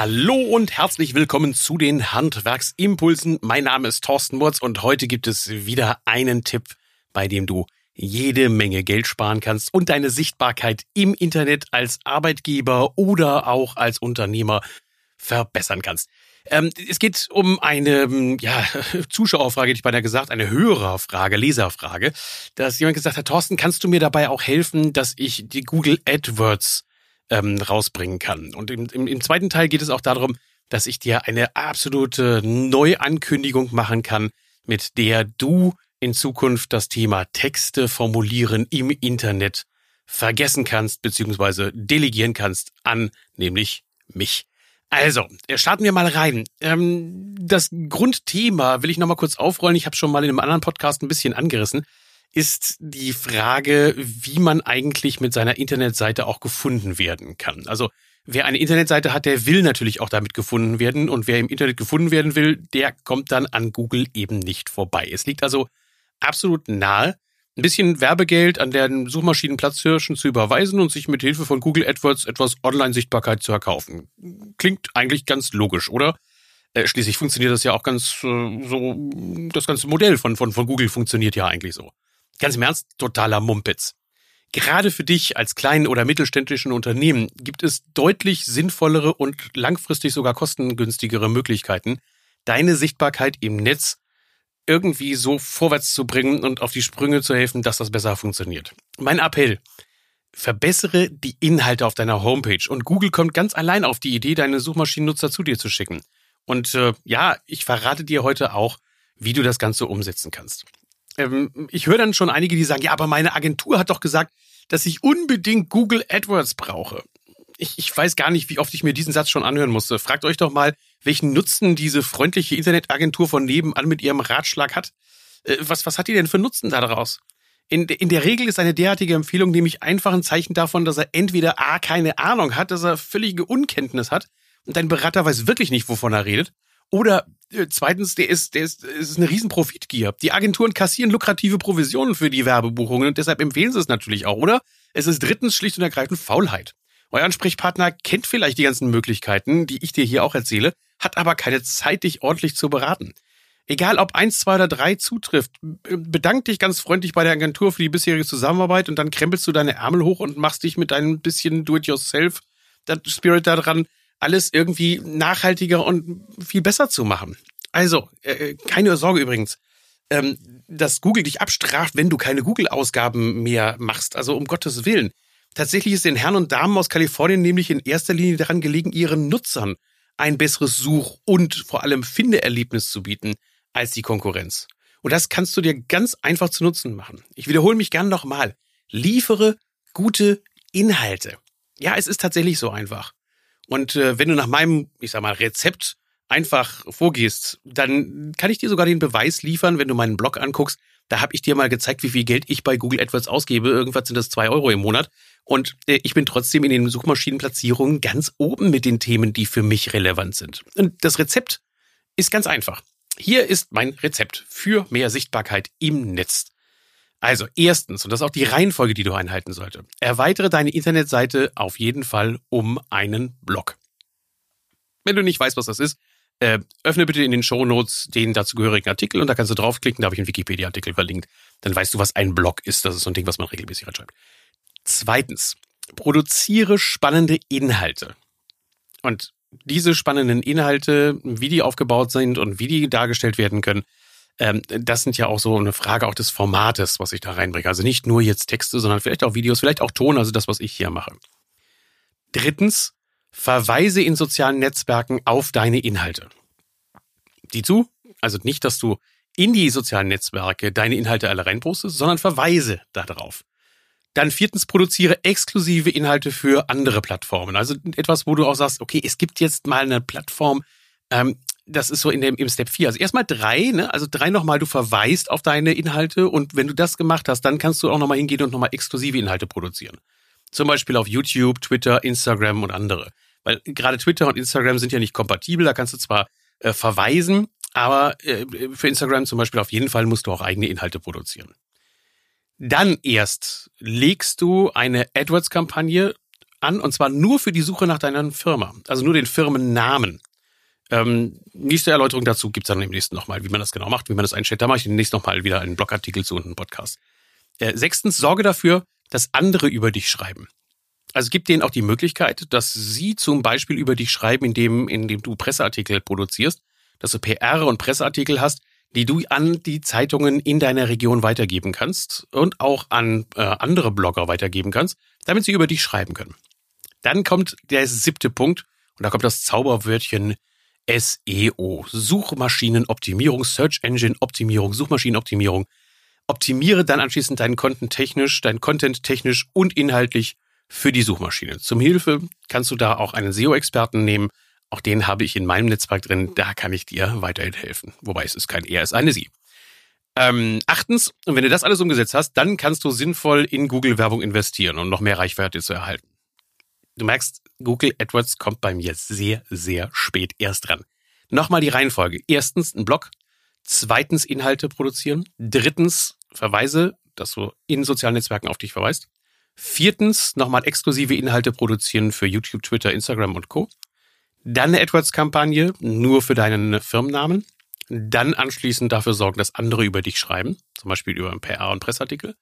Hallo und herzlich willkommen zu den Handwerksimpulsen. Mein Name ist Thorsten Murz und heute gibt es wieder einen Tipp, bei dem du jede Menge Geld sparen kannst und deine Sichtbarkeit im Internet als Arbeitgeber oder auch als Unternehmer verbessern kannst. Ähm, es geht um eine ja, Zuschauerfrage, hätte ich beinahe gesagt, eine Hörerfrage, Leserfrage, dass jemand gesagt hat, Thorsten, kannst du mir dabei auch helfen, dass ich die Google AdWords ähm, rausbringen kann. Und im, im, im zweiten Teil geht es auch darum, dass ich dir eine absolute Neuankündigung machen kann, mit der du in Zukunft das Thema Texte formulieren im Internet vergessen kannst, beziehungsweise delegieren kannst an, nämlich mich. Also, starten wir mal rein. Ähm, das Grundthema will ich nochmal kurz aufrollen. Ich habe schon mal in einem anderen Podcast ein bisschen angerissen ist die Frage, wie man eigentlich mit seiner Internetseite auch gefunden werden kann. Also wer eine Internetseite hat, der will natürlich auch damit gefunden werden. Und wer im Internet gefunden werden will, der kommt dann an Google eben nicht vorbei. Es liegt also absolut nahe, ein bisschen Werbegeld an den Suchmaschinenplatzhirschen zu überweisen und sich mit Hilfe von Google AdWords etwas Online-Sichtbarkeit zu erkaufen. Klingt eigentlich ganz logisch, oder? Äh, schließlich funktioniert das ja auch ganz äh, so, das ganze Modell von, von, von Google funktioniert ja eigentlich so. Ganz im Ernst, totaler Mumpitz. Gerade für dich als kleinen oder mittelständischen Unternehmen gibt es deutlich sinnvollere und langfristig sogar kostengünstigere Möglichkeiten, deine Sichtbarkeit im Netz irgendwie so vorwärts zu bringen und auf die Sprünge zu helfen, dass das besser funktioniert. Mein Appell, verbessere die Inhalte auf deiner Homepage und Google kommt ganz allein auf die Idee, deine Suchmaschinennutzer zu dir zu schicken. Und äh, ja, ich verrate dir heute auch, wie du das Ganze umsetzen kannst ähm, ich höre dann schon einige, die sagen, ja, aber meine Agentur hat doch gesagt, dass ich unbedingt Google AdWords brauche. Ich, ich weiß gar nicht, wie oft ich mir diesen Satz schon anhören musste. Fragt euch doch mal, welchen Nutzen diese freundliche Internetagentur von nebenan mit ihrem Ratschlag hat. Äh, was, was hat die denn für Nutzen daraus? In, in der Regel ist eine derartige Empfehlung nämlich einfach ein Zeichen davon, dass er entweder A, keine Ahnung hat, dass er völlige Unkenntnis hat und dein Berater weiß wirklich nicht, wovon er redet, oder äh, zweitens, der ist, der ist, ist eine riesen Profitgier. Die Agenturen kassieren lukrative Provisionen für die Werbebuchungen und deshalb empfehlen sie es natürlich auch, oder? Es ist drittens schlicht und ergreifend Faulheit. Euer Ansprechpartner kennt vielleicht die ganzen Möglichkeiten, die ich dir hier auch erzähle, hat aber keine Zeit, dich ordentlich zu beraten. Egal ob eins, zwei oder drei zutrifft, bedank dich ganz freundlich bei der Agentur für die bisherige Zusammenarbeit und dann krempelst du deine Ärmel hoch und machst dich mit deinem bisschen Do-it-yourself Spirit da dran alles irgendwie nachhaltiger und viel besser zu machen. Also, äh, keine Sorge übrigens, ähm, dass Google dich abstraft, wenn du keine Google-Ausgaben mehr machst. Also um Gottes Willen. Tatsächlich ist den Herren und Damen aus Kalifornien nämlich in erster Linie daran gelegen, ihren Nutzern ein besseres Such- und vor allem Findeerlebnis zu bieten als die Konkurrenz. Und das kannst du dir ganz einfach zu Nutzen machen. Ich wiederhole mich gern nochmal. Liefere gute Inhalte. Ja, es ist tatsächlich so einfach. Und äh, wenn du nach meinem, ich sag mal, Rezept einfach vorgehst, dann kann ich dir sogar den Beweis liefern, wenn du meinen Blog anguckst. Da habe ich dir mal gezeigt, wie viel Geld ich bei Google AdWords ausgebe. Irgendwas sind das zwei Euro im Monat. Und äh, ich bin trotzdem in den Suchmaschinenplatzierungen ganz oben mit den Themen, die für mich relevant sind. Und das Rezept ist ganz einfach. Hier ist mein Rezept für mehr Sichtbarkeit im Netz. Also erstens, und das ist auch die Reihenfolge, die du einhalten sollte, erweitere deine Internetseite auf jeden Fall um einen Blog. Wenn du nicht weißt, was das ist, äh, öffne bitte in den Show Notes den dazugehörigen Artikel und da kannst du draufklicken, da habe ich einen Wikipedia-Artikel verlinkt. Dann weißt du, was ein Blog ist. Das ist so ein Ding, was man regelmäßig reinschreibt. Zweitens, produziere spannende Inhalte. Und diese spannenden Inhalte, wie die aufgebaut sind und wie die dargestellt werden können, ähm, das sind ja auch so eine Frage auch des Formates, was ich da reinbringe. Also nicht nur jetzt Texte, sondern vielleicht auch Videos, vielleicht auch Ton, also das, was ich hier mache. Drittens, verweise in sozialen Netzwerken auf deine Inhalte. Die zu, also nicht, dass du in die sozialen Netzwerke deine Inhalte alle reinpostest, sondern verweise darauf. Dann viertens, produziere exklusive Inhalte für andere Plattformen. Also etwas, wo du auch sagst, okay, es gibt jetzt mal eine Plattform, ähm, das ist so in dem, im Step 4. Also erstmal drei, ne? Also drei nochmal, du verweist auf deine Inhalte und wenn du das gemacht hast, dann kannst du auch nochmal hingehen und nochmal exklusive Inhalte produzieren. Zum Beispiel auf YouTube, Twitter, Instagram und andere. Weil gerade Twitter und Instagram sind ja nicht kompatibel, da kannst du zwar äh, verweisen, aber äh, für Instagram zum Beispiel auf jeden Fall musst du auch eigene Inhalte produzieren. Dann erst legst du eine AdWords-Kampagne an und zwar nur für die Suche nach deiner Firma, also nur den Firmennamen. Ähm, nächste Erläuterung dazu gibt's dann im nächsten nochmal, wie man das genau macht, wie man das einstellt. Da mache ich demnächst nochmal wieder einen Blogartikel zu und einen Podcast. Äh, sechstens, sorge dafür, dass andere über dich schreiben. Also gib denen auch die Möglichkeit, dass sie zum Beispiel über dich schreiben, indem, indem du Presseartikel produzierst, dass du PR und Presseartikel hast, die du an die Zeitungen in deiner Region weitergeben kannst und auch an äh, andere Blogger weitergeben kannst, damit sie über dich schreiben können. Dann kommt der siebte Punkt und da kommt das Zauberwörtchen SEO, Suchmaschinenoptimierung, Search Engine Optimierung, Suchmaschinenoptimierung. Optimiere dann anschließend deinen Content technisch, dein Content technisch und inhaltlich für die Suchmaschine. Zum Hilfe kannst du da auch einen SEO-Experten nehmen. Auch den habe ich in meinem Netzwerk drin. Da kann ich dir weiterhin helfen. Wobei es ist kein er, es ist eine sie. Ähm, achtens, und wenn du das alles umgesetzt hast, dann kannst du sinnvoll in Google-Werbung investieren, um noch mehr Reichweite zu erhalten. Du merkst, Google AdWords kommt bei mir sehr, sehr spät erst dran. Nochmal die Reihenfolge. Erstens ein Blog. Zweitens Inhalte produzieren. Drittens Verweise, dass du in sozialen Netzwerken auf dich verweist. Viertens nochmal exklusive Inhalte produzieren für YouTube, Twitter, Instagram und Co. Dann eine AdWords-Kampagne nur für deinen Firmennamen. Dann anschließend dafür sorgen, dass andere über dich schreiben, zum Beispiel über ein PR und Pressartikel.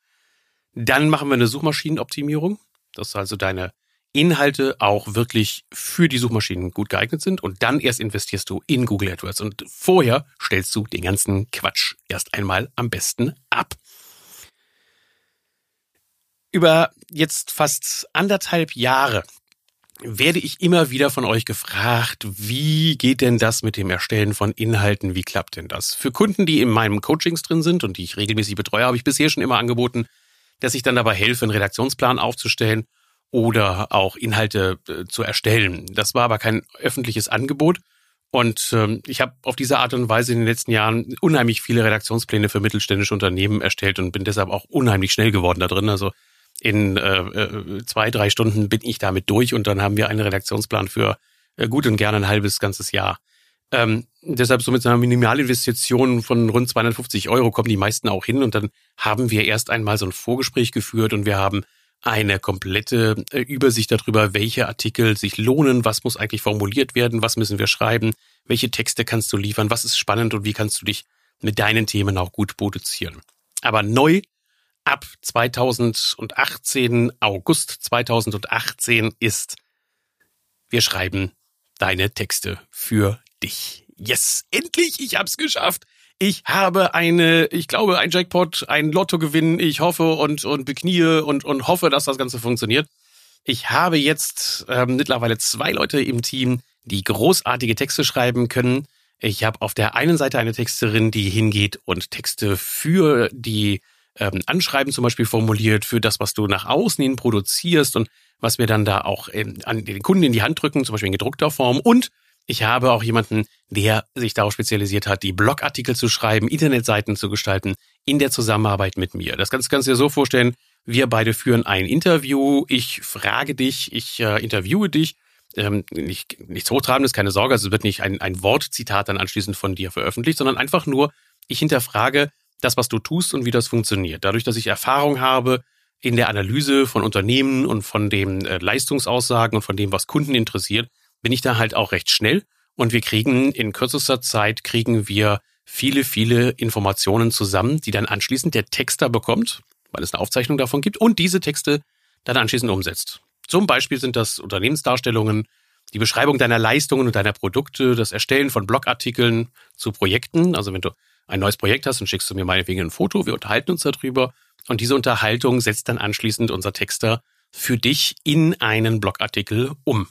Dann machen wir eine Suchmaschinenoptimierung, dass also deine Inhalte auch wirklich für die Suchmaschinen gut geeignet sind und dann erst investierst du in Google AdWords und vorher stellst du den ganzen Quatsch erst einmal am besten ab. Über jetzt fast anderthalb Jahre werde ich immer wieder von euch gefragt, wie geht denn das mit dem Erstellen von Inhalten? Wie klappt denn das? Für Kunden, die in meinem Coachings drin sind und die ich regelmäßig betreue, habe ich bisher schon immer angeboten, dass ich dann dabei helfe, einen Redaktionsplan aufzustellen oder auch Inhalte äh, zu erstellen. Das war aber kein öffentliches Angebot. Und ähm, ich habe auf diese Art und Weise in den letzten Jahren unheimlich viele Redaktionspläne für mittelständische Unternehmen erstellt und bin deshalb auch unheimlich schnell geworden da drin. Also in äh, äh, zwei, drei Stunden bin ich damit durch und dann haben wir einen Redaktionsplan für äh, gut und gerne ein halbes, ganzes Jahr. Ähm, deshalb so mit einer Minimalinvestition von rund 250 Euro kommen die meisten auch hin und dann haben wir erst einmal so ein Vorgespräch geführt und wir haben eine komplette äh, Übersicht darüber, welche Artikel sich lohnen, was muss eigentlich formuliert werden, was müssen wir schreiben, welche Texte kannst du liefern, was ist spannend und wie kannst du dich mit deinen Themen auch gut produzieren. Aber neu ab 2018, August 2018 ist, wir schreiben deine Texte für dich. Yes, endlich, ich hab's geschafft. Ich habe eine, ich glaube, ein Jackpot, ein Lottogewinn. Ich hoffe und, und beknie und, und hoffe, dass das Ganze funktioniert. Ich habe jetzt ähm, mittlerweile zwei Leute im Team, die großartige Texte schreiben können. Ich habe auf der einen Seite eine Texterin, die hingeht und Texte für die ähm, Anschreiben zum Beispiel formuliert, für das, was du nach außen hin produzierst und was wir dann da auch in, an den Kunden in die Hand drücken, zum Beispiel in gedruckter Form. Und ich habe auch jemanden, der sich darauf spezialisiert hat, die Blogartikel zu schreiben, Internetseiten zu gestalten, in der Zusammenarbeit mit mir. Das kannst, kannst du dir so vorstellen, wir beide führen ein Interview, ich frage dich, ich äh, interviewe dich, ähm, nicht, nichts Hochtrabendes, keine Sorge, also es wird nicht ein, ein Wortzitat dann anschließend von dir veröffentlicht, sondern einfach nur, ich hinterfrage das, was du tust und wie das funktioniert. Dadurch, dass ich Erfahrung habe in der Analyse von Unternehmen und von den äh, Leistungsaussagen und von dem, was Kunden interessiert, bin ich da halt auch recht schnell und wir kriegen in kürzester Zeit kriegen wir viele, viele Informationen zusammen, die dann anschließend der Texter bekommt, weil es eine Aufzeichnung davon gibt und diese Texte dann anschließend umsetzt. Zum Beispiel sind das Unternehmensdarstellungen, die Beschreibung deiner Leistungen und deiner Produkte, das Erstellen von Blogartikeln zu Projekten. Also wenn du ein neues Projekt hast, dann schickst du mir meinetwegen ein Foto, wir unterhalten uns darüber und diese Unterhaltung setzt dann anschließend unser Texter für dich in einen Blogartikel um.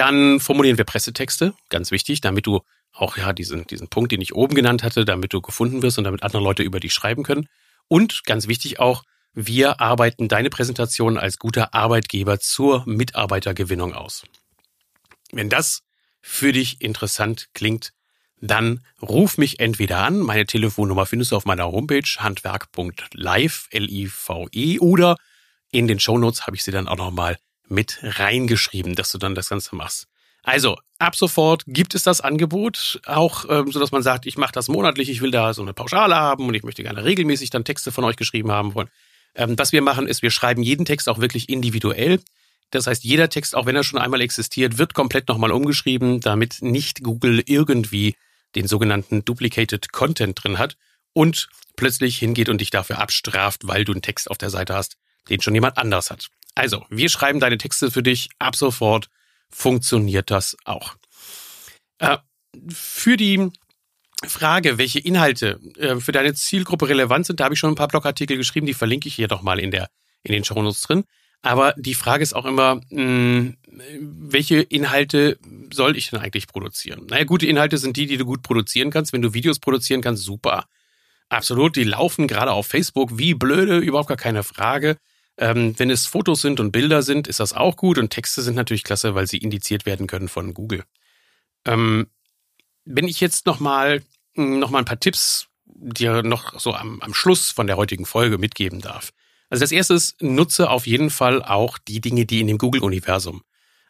Dann formulieren wir Pressetexte, ganz wichtig, damit du auch ja diesen, diesen Punkt, den ich oben genannt hatte, damit du gefunden wirst und damit andere Leute über dich schreiben können. Und ganz wichtig auch, wir arbeiten deine Präsentation als guter Arbeitgeber zur Mitarbeitergewinnung aus. Wenn das für dich interessant klingt, dann ruf mich entweder an. Meine Telefonnummer findest du auf meiner Homepage handwerk.live, L-I-V-E, oder in den Shownotes habe ich sie dann auch nochmal mit reingeschrieben, dass du dann das Ganze machst. Also, ab sofort gibt es das Angebot, auch ähm, so dass man sagt, ich mache das monatlich, ich will da so eine Pauschale haben und ich möchte gerne regelmäßig dann Texte von euch geschrieben haben wollen. Ähm, was wir machen, ist, wir schreiben jeden Text auch wirklich individuell. Das heißt, jeder Text, auch wenn er schon einmal existiert, wird komplett nochmal umgeschrieben, damit nicht Google irgendwie den sogenannten Duplicated Content drin hat und plötzlich hingeht und dich dafür abstraft, weil du einen Text auf der Seite hast, den schon jemand anders hat. Also, wir schreiben deine Texte für dich. Ab sofort funktioniert das auch. Äh, für die Frage, welche Inhalte äh, für deine Zielgruppe relevant sind, da habe ich schon ein paar Blogartikel geschrieben, die verlinke ich hier doch mal in der in den Shownotes drin. Aber die Frage ist auch immer, mh, hm, welche Inhalte soll ich denn eigentlich produzieren? Naja, gute Inhalte sind die, die du gut produzieren kannst. Wenn du Videos produzieren kannst, super. Absolut, die laufen gerade auf Facebook wie blöde, überhaupt gar keine Frage. Ähm, wenn es Fotos sind und Bilder sind, ist das auch gut. Und Texte sind natürlich klasse, weil sie indiziert werden können von Google. Ähm, wenn ich jetzt nochmal noch mal ein paar Tipps dir noch so am, am Schluss von der heutigen Folge mitgeben darf. Also das erste ist, nutze auf jeden Fall auch die Dinge, die in dem Google-Universum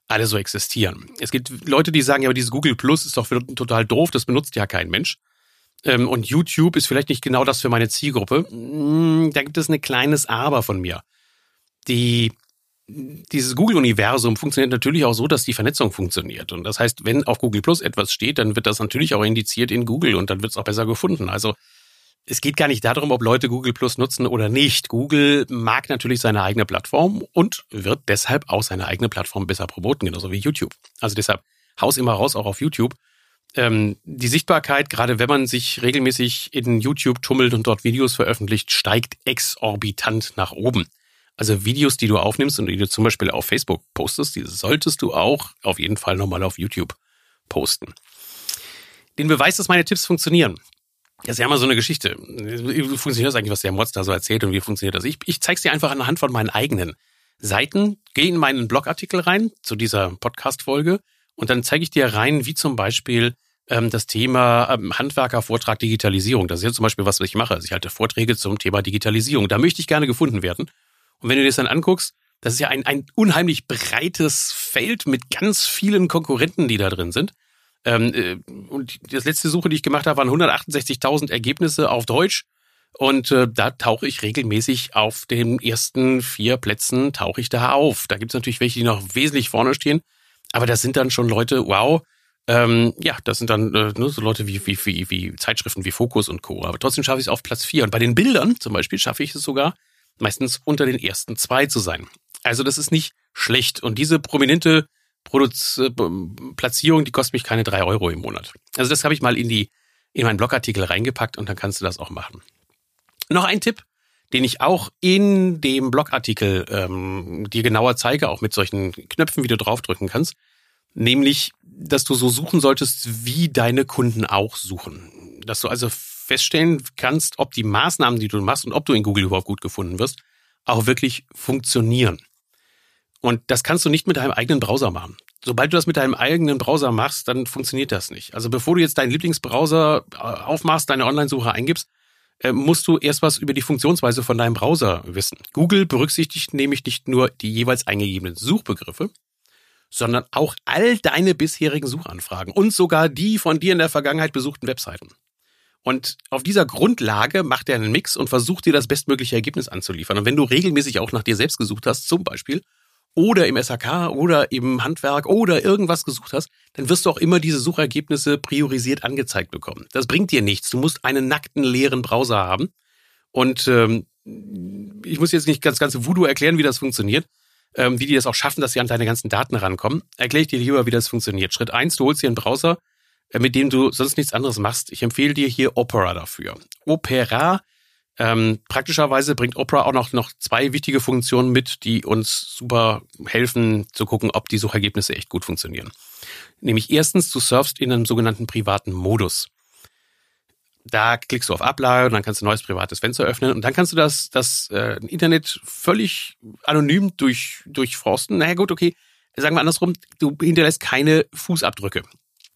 alle so existieren. Es gibt Leute, die sagen, ja, aber dieses Google Plus ist doch total doof, das benutzt ja kein Mensch. Ähm, und YouTube ist vielleicht nicht genau das für meine Zielgruppe. Hm, da gibt es ein kleines Aber von mir. Die dieses Google-Universum funktioniert natürlich auch so, dass die Vernetzung funktioniert. Und das heißt, wenn auf Google Plus etwas steht, dann wird das natürlich auch indiziert in Google und dann wird es auch besser gefunden. Also es geht gar nicht darum, ob Leute Google Plus nutzen oder nicht. Google mag natürlich seine eigene Plattform und wird deshalb auch seine eigene Plattform besser promoten, genauso wie YouTube. Also deshalb haus immer raus, auch auf YouTube. Ähm, die Sichtbarkeit, gerade wenn man sich regelmäßig in YouTube tummelt und dort Videos veröffentlicht, steigt exorbitant nach oben. Also Videos, die du aufnimmst und die du zum Beispiel auf Facebook postest, die solltest du auch auf jeden Fall nochmal auf YouTube posten. Den Beweis, dass meine Tipps funktionieren. Das ist ja immer so eine Geschichte. Wie funktioniert das eigentlich, was der Mods da so erzählt und wie funktioniert das? Ich, ich zeige es dir einfach anhand von meinen eigenen Seiten. Geh in meinen Blogartikel rein zu dieser Podcast-Folge und dann zeige ich dir rein, wie zum Beispiel ähm, das Thema ähm, Handwerkervortrag Digitalisierung. Das ist ja zum Beispiel was, was ich mache. Also ich halte Vorträge zum Thema Digitalisierung. Da möchte ich gerne gefunden werden. Und wenn du dir das dann anguckst, das ist ja ein, ein unheimlich breites Feld mit ganz vielen Konkurrenten, die da drin sind. Ähm, äh, und das letzte Suche, die ich gemacht habe, waren 168.000 Ergebnisse auf Deutsch. Und äh, da tauche ich regelmäßig auf den ersten vier Plätzen, tauche ich da auf. Da gibt es natürlich welche, die noch wesentlich vorne stehen. Aber das sind dann schon Leute, wow, ähm, ja, das sind dann äh, ne, so Leute wie, wie, wie, wie Zeitschriften wie Focus und Co. Aber trotzdem schaffe ich es auf Platz vier. Und bei den Bildern zum Beispiel schaffe ich es sogar, meistens unter den ersten zwei zu sein. Also das ist nicht schlecht. Und diese prominente Produz äh, Platzierung, die kostet mich keine drei Euro im Monat. Also das habe ich mal in die in meinen Blogartikel reingepackt und dann kannst du das auch machen. Noch ein Tipp, den ich auch in dem Blogartikel ähm, dir genauer zeige, auch mit solchen Knöpfen, wie du draufdrücken kannst, nämlich, dass du so suchen solltest, wie deine Kunden auch suchen. Dass du also feststellen kannst, ob die Maßnahmen, die du machst und ob du in Google überhaupt gut gefunden wirst, auch wirklich funktionieren. Und das kannst du nicht mit deinem eigenen Browser machen. Sobald du das mit deinem eigenen Browser machst, dann funktioniert das nicht. Also bevor du jetzt deinen Lieblingsbrowser äh, aufmachst, deine Online-Suche eingibst, äh, musst du erst was über die Funktionsweise von deinem Browser wissen. Google berücksichtigt nämlich nicht nur die jeweils eingegebenen Suchbegriffe, sondern auch all deine bisherigen Suchanfragen und sogar die von dir in der Vergangenheit besuchten Webseiten. Und auf dieser Grundlage macht er einen Mix und versucht dir das bestmögliche Ergebnis anzuliefern. Und wenn du regelmäßig auch nach dir selbst gesucht hast, zum Beispiel, oder im SAK oder im Handwerk oder irgendwas gesucht hast, dann wirst du auch immer diese Suchergebnisse priorisiert angezeigt bekommen. Das bringt dir nichts. Du musst einen nackten, leeren Browser haben. Und ähm, ich muss jetzt nicht ganz ganze Voodoo erklären, wie das funktioniert, ähm, wie die das auch schaffen, dass sie an deine ganzen Daten rankommen. Erkläre ich dir lieber, wie das funktioniert. Schritt eins: du holst dir einen Browser, mit dem du sonst nichts anderes machst. Ich empfehle dir hier Opera dafür. Opera ähm, praktischerweise bringt Opera auch noch, noch zwei wichtige Funktionen mit, die uns super helfen zu gucken, ob die Suchergebnisse echt gut funktionieren. Nämlich erstens, du surfst in einem sogenannten privaten Modus. Da klickst du auf Ablage und dann kannst du ein neues privates Fenster öffnen und dann kannst du das, das äh, Internet völlig anonym durch, durchforsten. Naja gut, okay, sagen wir andersrum, du hinterlässt keine Fußabdrücke.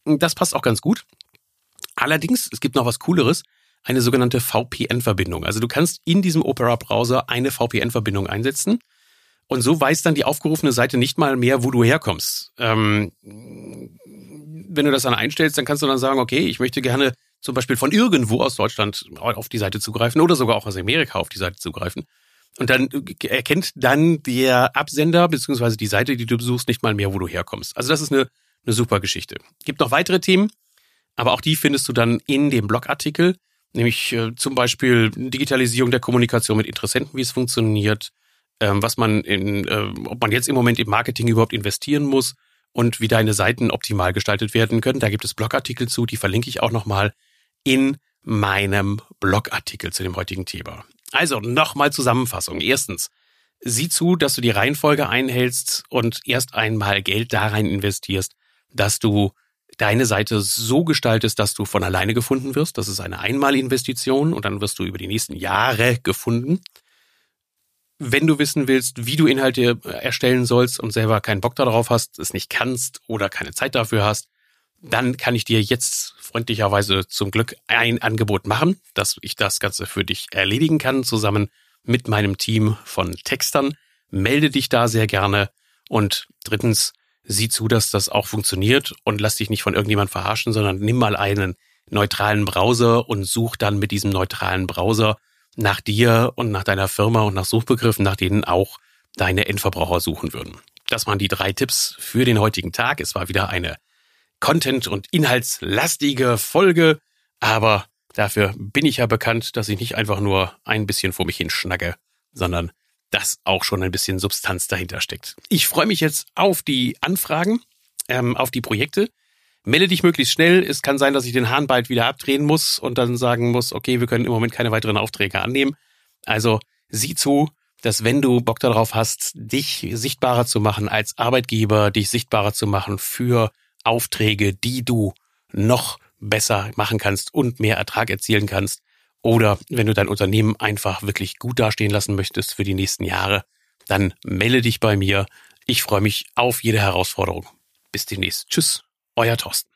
Das passt auch ganz gut. Allerdings, es gibt noch was Cooleres eine sogenannte VPN-Verbindung. Also du kannst in diesem Opera-Browser eine VPN-Verbindung einsetzen und so weiß dann die aufgerufene Seite nicht mal mehr, wo du herkommst. Ähm, wenn du das dann einstellst, dann kannst du dann sagen, okay, ich möchte gerne zum Beispiel von irgendwo aus Deutschland auf die Seite zugreifen oder sogar auch aus Amerika auf die Seite zugreifen. Und dann erkennt dann der Absender beziehungsweise die Seite, die du besuchst, nicht mal mehr, wo du herkommst. Also das ist eine, eine super Geschichte. Gibt noch weitere Themen, aber auch die findest du dann in dem Blogartikel, nämlich äh, zum Beispiel Digitalisierung der Kommunikation mit Interessenten, wie es funktioniert, ähm, was man in, äh, ob man jetzt im Moment im Marketing überhaupt investieren muss und wie deine Seiten optimal gestaltet werden können. Da gibt es Blogartikel zu, die verlinke ich auch nochmal in meinem Blogartikel zu dem heutigen Thema. Also nochmal Zusammenfassung. Erstens, sieh zu, dass du die Reihenfolge einhältst und erst einmal Geld da rein investierst, dass du deine Seite so gestaltest, dass du von alleine gefunden wirst. Das ist eine Einmalinvestition und dann wirst du über die nächsten Jahre gefunden. Wenn du wissen willst, wie du Inhalte erstellen sollst und selber keinen Bock darauf hast, es nicht kannst oder keine Zeit dafür hast, dann kann ich dir jetzt freundlicherweise zum Glück ein Angebot machen, dass ich das Ganze für dich erledigen kann, zusammen mit meinem Team von Textern. Melde dich da sehr gerne. Und drittens, sieh zu, dass das auch funktioniert und lass dich nicht von irgendjemand verarschen, sondern nimm mal einen neutralen Browser und such dann mit diesem neutralen Browser nach dir und nach deiner Firma und nach Suchbegriffen, nach denen auch deine Endverbraucher suchen würden. Das waren die drei Tipps für den heutigen Tag. Es war wieder eine Content- und inhaltslastige Folge, aber dafür bin ich ja bekannt, dass ich nicht einfach nur ein bisschen vor mich hin schnacke, sondern dass auch schon ein bisschen Substanz dahinter steckt. Ich freue mich jetzt auf die Anfragen, ähm, auf die Projekte. Melde dich möglichst schnell. Es kann sein, dass ich den Hahn bald wieder abdrehen muss und dann sagen muss, okay, wir können im Moment keine weiteren Aufträge annehmen. Also sieh zu, dass wenn du Bock darauf hast, dich sichtbarer zu machen als Arbeitgeber, dich sichtbarer zu machen für Aufträge, die du noch besser machen kannst und mehr Ertrag erzielen kannst. Oder wenn du dein Unternehmen einfach wirklich gut dastehen lassen möchtest für die nächsten Jahre, dann melde dich bei mir. Ich freue mich auf jede Herausforderung. Bis demnächst. Tschüss, euer Thorsten.